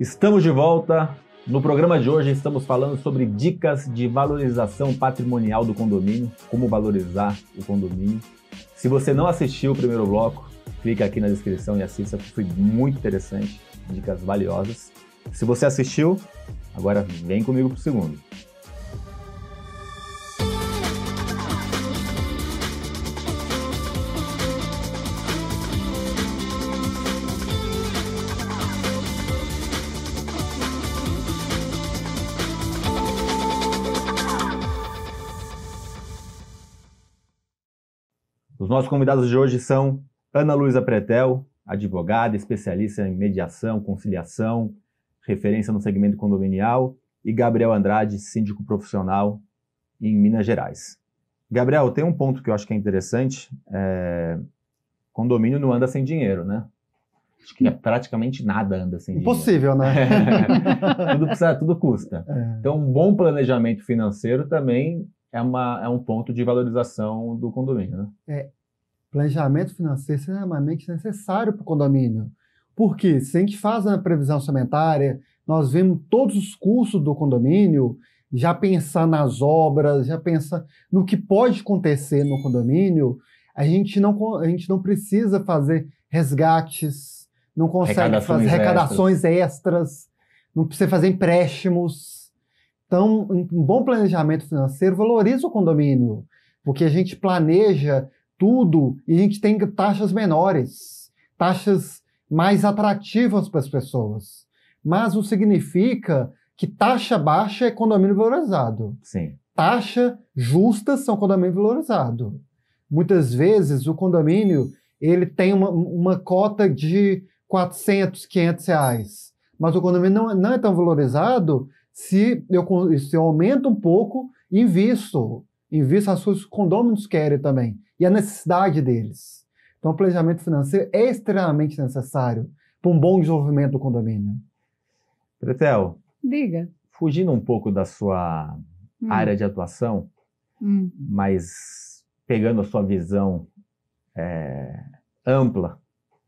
Estamos de volta. No programa de hoje estamos falando sobre dicas de valorização patrimonial do condomínio, como valorizar o condomínio. Se você não assistiu o primeiro bloco, clica aqui na descrição e assista, porque foi muito interessante, dicas valiosas. Se você assistiu, agora vem comigo para o segundo. Os nossos convidados de hoje são Ana Luísa Pretel, advogada, especialista em mediação, conciliação, referência no segmento condominial, e Gabriel Andrade, síndico profissional em Minas Gerais. Gabriel, tem um ponto que eu acho que é interessante. É... Condomínio não anda sem dinheiro, né? Acho que praticamente nada anda sem Impossível, dinheiro. Impossível, né? tudo precisa, tudo custa. É. Então, um bom planejamento financeiro também é, uma, é um ponto de valorização do condomínio, né? É, planejamento financeiro é extremamente necessário para o condomínio. Porque se a gente faz a previsão orçamentária, nós vemos todos os custos do condomínio, já pensar nas obras, já pensar no que pode acontecer no condomínio, a gente não, a gente não precisa fazer resgates, não consegue fazer arrecadações extras. extras, não precisa fazer empréstimos. Então, um bom planejamento financeiro valoriza o condomínio, porque a gente planeja tudo e a gente tem taxas menores, taxas mais atrativas para as pessoas. Mas não significa que taxa baixa é condomínio valorizado. Sim. Taxa justa são condomínio valorizado. Muitas vezes o condomínio ele tem uma, uma cota de 400, 500 reais. Mas o condomínio não, não é tão valorizado se eu, se eu aumento um pouco e invisto. Invisto as suas condôminos querem também e a necessidade deles. Então, o planejamento financeiro é extremamente necessário para um bom desenvolvimento do condomínio. Pretel. Diga. Fugindo um pouco da sua hum. área de atuação, hum. mas pegando a sua visão é, ampla,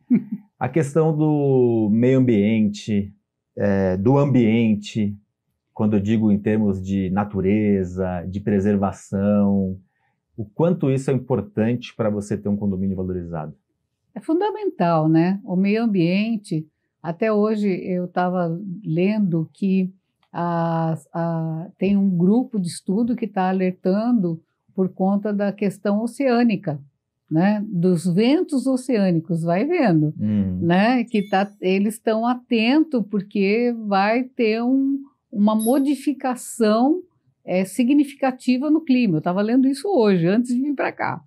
a questão do meio ambiente, é, do ambiente, quando eu digo em termos de natureza, de preservação, o quanto isso é importante para você ter um condomínio valorizado? É fundamental, né? O meio ambiente. Até hoje eu estava lendo que a, a, tem um grupo de estudo que está alertando por conta da questão oceânica, né? Dos ventos oceânicos, vai vendo, hum. né? Que tá, eles estão atentos porque vai ter um, uma modificação é, significativa no clima. Eu estava lendo isso hoje, antes de vir para cá.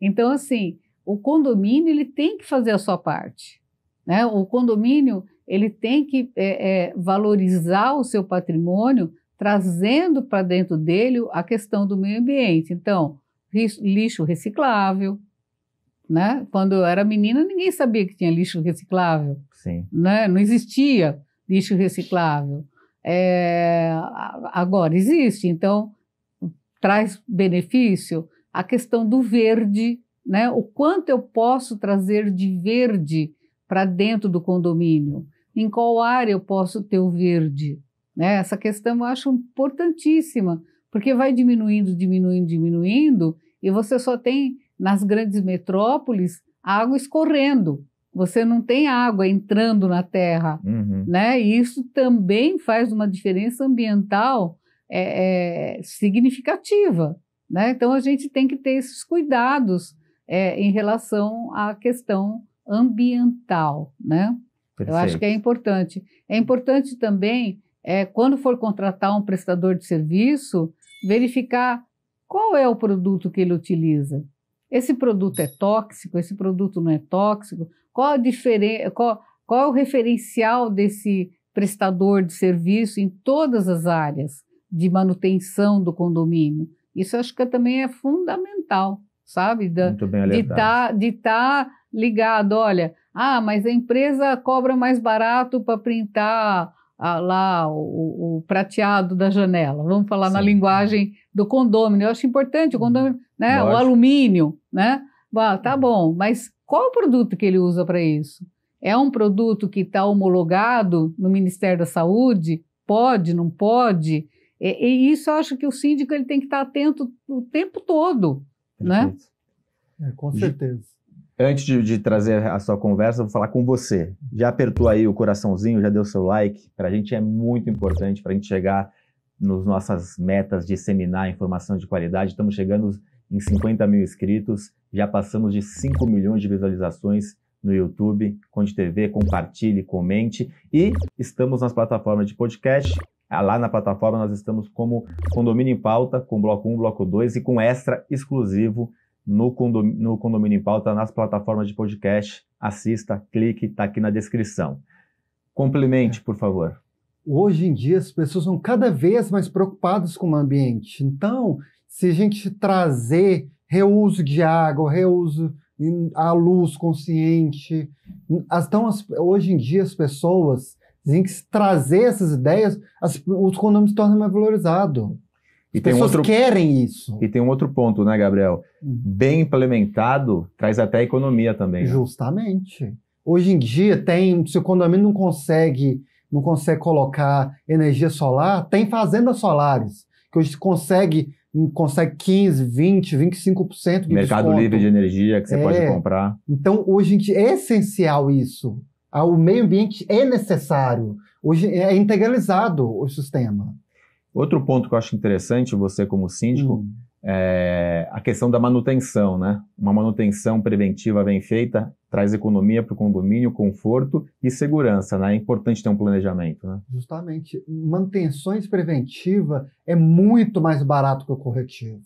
Então, assim, o condomínio ele tem que fazer a sua parte. Né? O condomínio ele tem que é, é, valorizar o seu patrimônio, trazendo para dentro dele a questão do meio ambiente. Então, lixo reciclável. Né? Quando eu era menina, ninguém sabia que tinha lixo reciclável. Sim. Né? Não existia lixo reciclável. É, agora existe, então traz benefício a questão do verde, né? O quanto eu posso trazer de verde para dentro do condomínio? Em qual área eu posso ter o verde? Né? Essa questão eu acho importantíssima, porque vai diminuindo, diminuindo, diminuindo, e você só tem nas grandes metrópoles água escorrendo você não tem água entrando na terra, uhum. né? E isso também faz uma diferença ambiental é, é, significativa, né? Então a gente tem que ter esses cuidados é, em relação à questão ambiental, né? Perfeito. Eu acho que é importante. É importante também, é, quando for contratar um prestador de serviço, verificar qual é o produto que ele utiliza. Esse produto é tóxico, esse produto não é tóxico, qual, a diferen... qual, qual é o referencial desse prestador de serviço em todas as áreas de manutenção do condomínio? Isso acho que também é fundamental, sabe? Da, Muito bem de estar tá, tá ligado, olha, ah, mas a empresa cobra mais barato para printar ah, lá o, o, prateado da janela. Vamos falar Sim. na linguagem do condômino. Eu acho importante o condômino, né? Lógico. O alumínio, né? Ah, tá bom, mas qual o produto que ele usa para isso? É um produto que está homologado no Ministério da Saúde? Pode, não pode? E, e, isso eu acho que o síndico ele tem que estar atento o tempo todo, né? É, com certeza. Antes de, de, trazer a sua conversa, vou falar com você. Já apertou aí o coraçãozinho, já deu seu like? Para a gente é muito importante para a gente chegar nas nossas metas de disseminar informação de qualidade. Estamos chegando em 50 mil inscritos, já passamos de 5 milhões de visualizações no YouTube, Conde TV, compartilhe, comente e estamos nas plataformas de podcast. Ah, lá na plataforma nós estamos como Condomínio em Pauta, com bloco 1, bloco 2 e com extra exclusivo no, condomínio, no Condomínio em Pauta nas plataformas de podcast. Assista, clique, está aqui na descrição. Complemente, por favor. Hoje em dia as pessoas são cada vez mais preocupadas com o ambiente. Então, se a gente trazer reuso de água, reuso a luz consciente, então hoje em dia as pessoas têm que trazer essas ideias, as, os condomínios se tornam mais valorizados. As e pessoas outro, querem isso. E tem um outro ponto, né, Gabriel? Uhum. Bem implementado traz até economia também. Né? Justamente. Hoje em dia tem, se o condomínio não consegue, não consegue colocar energia solar, tem fazendas solares que hoje consegue consegue 15, 20, 25% de Mercado desconto. livre de energia que você é. pode comprar. Então, hoje é essencial isso. Ah, o meio ambiente é necessário. Hoje é integralizado o sistema. Outro ponto que eu acho interessante, você como síndico, hum é, a questão da manutenção, né? Uma manutenção preventiva bem feita traz economia para o condomínio, conforto e segurança, né? É importante ter um planejamento, né? Justamente. Manutenções preventiva é muito mais barato que o corretivo.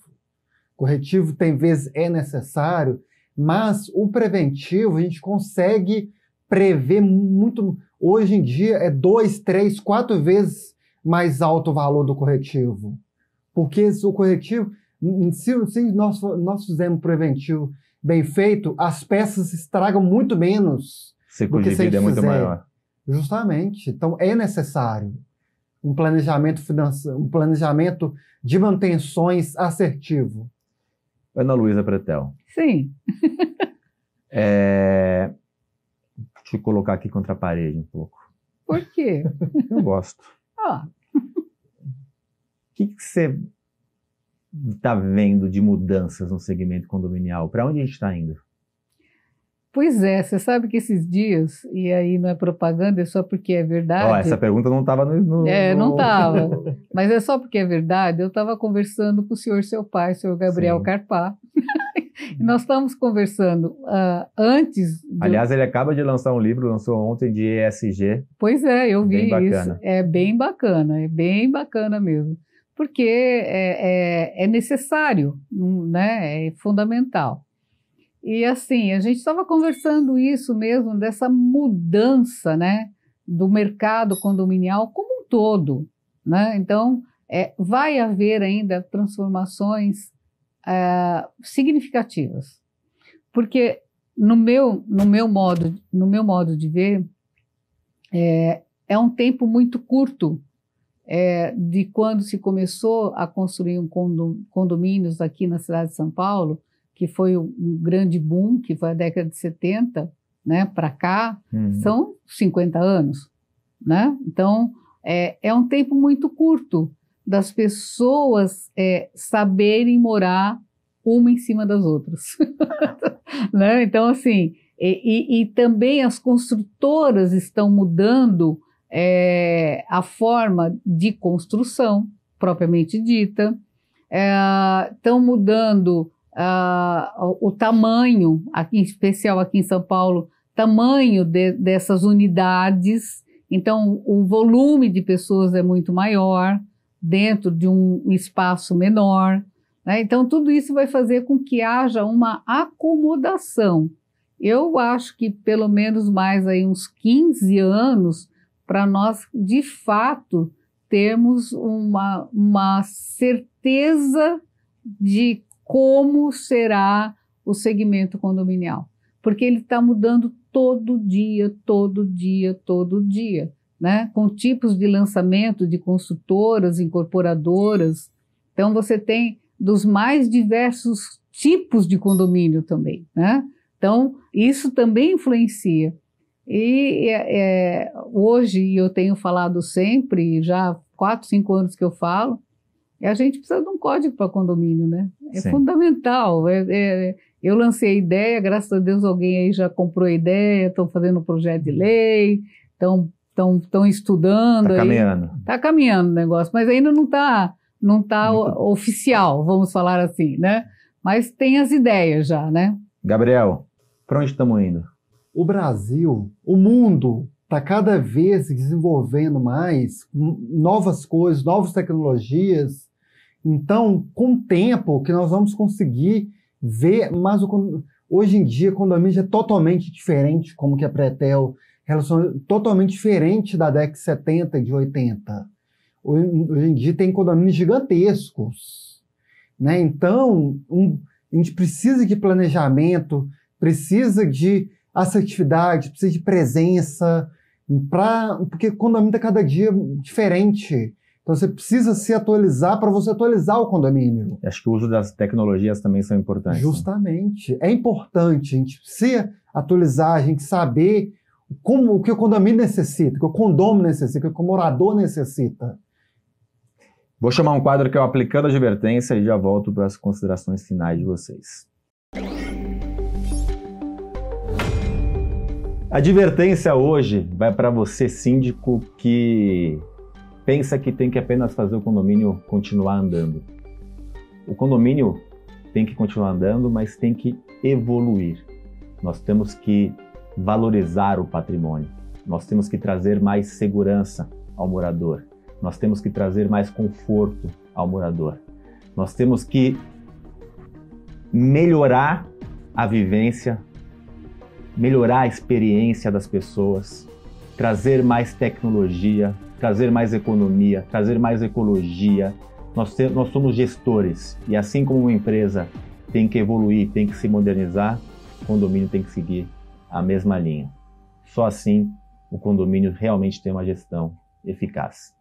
Corretivo tem vezes é necessário, mas o preventivo a gente consegue prever muito. Hoje em dia é dois, três, quatro vezes mais alto o valor do corretivo. Porque o corretivo se, se nós, nós fizermos preventivo bem feito, as peças estragam muito menos. Ciclo de vida é muito fizer. maior. Justamente. Então é necessário um planejamento financeiro, um planejamento de manutenções assertivo. Ana Luísa Pretel. Sim. é... Deixa eu colocar aqui contra a parede um pouco. Por quê? Eu gosto. Ah. O que, que você está vendo de mudanças no segmento condominial? Para onde a gente está indo? Pois é, você sabe que esses dias, e aí não é propaganda, é só porque é verdade. Oh, essa pergunta não estava no, no, É, não estava. mas é só porque é verdade. Eu estava conversando com o senhor, seu pai, o senhor Gabriel Sim. Carpá. nós estávamos conversando uh, antes. Do... Aliás, ele acaba de lançar um livro, lançou ontem de ESG. Pois é, eu vi bem isso. É bem bacana, é bem bacana mesmo porque é, é, é necessário, né? é fundamental. E assim, a gente estava conversando isso mesmo, dessa mudança né, do mercado condominial como um todo. Né? Então, é, vai haver ainda transformações é, significativas. Porque no meu, no, meu modo, no meu modo de ver, é, é um tempo muito curto é, de quando se começou a construir um condomínios aqui na cidade de São Paulo, que foi um grande boom, que foi a década de 70, né, para cá, uhum. são 50 anos, né? Então, é, é um tempo muito curto das pessoas é, saberem morar uma em cima das outras, né? Então, assim, e, e, e também as construtoras estão mudando é, a forma de construção propriamente dita, estão é, mudando o tamanho, aqui, em especial aqui em São Paulo, tamanho de, dessas unidades. Então, o volume de pessoas é muito maior dentro de um espaço menor. Né? Então, tudo isso vai fazer com que haja uma acomodação. Eu acho que pelo menos mais aí uns 15 anos para nós, de fato, termos uma, uma certeza de como será o segmento condominial. Porque ele está mudando todo dia, todo dia, todo dia, né? com tipos de lançamento de construtoras, incorporadoras. Então, você tem dos mais diversos tipos de condomínio também. Né? Então, isso também influencia. E é, hoje eu tenho falado sempre, já quatro, cinco anos que eu falo, a gente precisa de um código para condomínio, né? É Sim. fundamental. É, é, eu lancei a ideia, graças a Deus alguém aí já comprou a ideia, estão fazendo um projeto de lei, estão estão estudando. Está caminhando. Está caminhando o negócio, mas ainda não está não tá oficial, vamos falar assim, né? Mas tem as ideias já, né? Gabriel, para onde estamos indo? O Brasil, o mundo está cada vez desenvolvendo mais novas coisas, novas tecnologias. Então, com o tempo que nós vamos conseguir ver, mas o, hoje em dia, condomínio é totalmente diferente, como que a Pretel relação totalmente diferente da década de 70 e de 80. Hoje, hoje em dia tem condomínios gigantescos. Né? Então, um, a gente precisa de planejamento, precisa de assertividade, precisa de presença, pra, porque o condomínio está cada dia diferente. Então você precisa se atualizar para você atualizar o condomínio. Acho que o uso das tecnologias também são importantes. Né? Justamente. Né? É importante a gente se atualizar, a gente saber como, o que o condomínio necessita, o que o condomínio necessita, o que o morador necessita. Vou chamar um quadro que é o Aplicando a Advertência e já volto para as considerações finais de vocês. Advertência hoje vai para você, síndico, que pensa que tem que apenas fazer o condomínio continuar andando. O condomínio tem que continuar andando, mas tem que evoluir. Nós temos que valorizar o patrimônio. Nós temos que trazer mais segurança ao morador. Nós temos que trazer mais conforto ao morador. Nós temos que melhorar a vivência, melhorar a experiência das pessoas, trazer mais tecnologia, trazer mais economia, trazer mais ecologia. Nós, te, nós somos gestores e assim como uma empresa tem que evoluir, tem que se modernizar, o condomínio tem que seguir a mesma linha. Só assim o condomínio realmente tem uma gestão eficaz.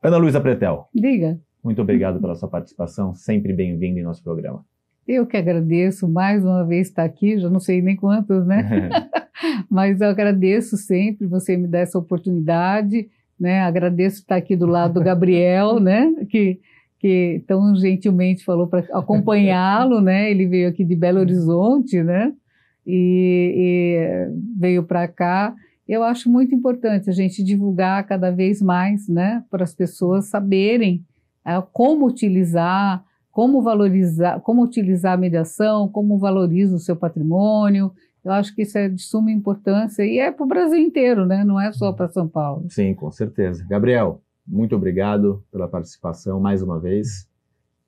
Ana Luísa Pretel. Diga. Muito obrigado pela sua participação, sempre bem-vindo em nosso programa. Eu que agradeço mais uma vez estar aqui, já não sei nem quantos, né? Mas eu agradeço sempre você me dar essa oportunidade, né? Agradeço estar aqui do lado do Gabriel, né? Que, que tão gentilmente falou para acompanhá-lo, né? Ele veio aqui de Belo Horizonte, né? e, e veio para cá. Eu acho muito importante a gente divulgar cada vez mais, né, para as pessoas saberem é, como utilizar, como valorizar, como utilizar a mediação, como valoriza o seu patrimônio. Eu acho que isso é de suma importância e é para o Brasil inteiro, né? Não é só para São Paulo. Sim, com certeza. Gabriel, muito obrigado pela participação mais uma vez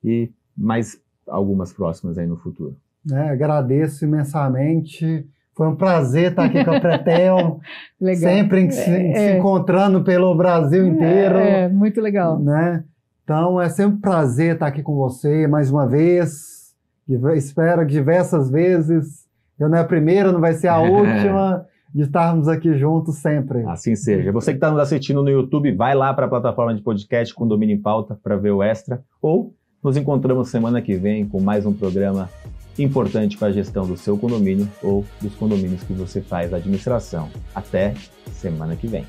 e mais algumas próximas aí no futuro. Né? Agradeço imensamente. Foi um prazer estar aqui com a Pretel. sempre se, é, se, encontrando pelo Brasil inteiro. É, é, muito legal. Né? Então é sempre um prazer estar aqui com você mais uma vez. Espero diversas vezes. Eu não é a primeira, não vai ser a última. de estarmos aqui juntos sempre. Assim seja. Você que está nos assistindo no YouTube, vai lá para a plataforma de podcast com Domínio em Pauta para ver o extra. Ou nos encontramos semana que vem com mais um programa importante para a gestão do seu condomínio ou dos condomínios que você faz administração. Até semana que vem.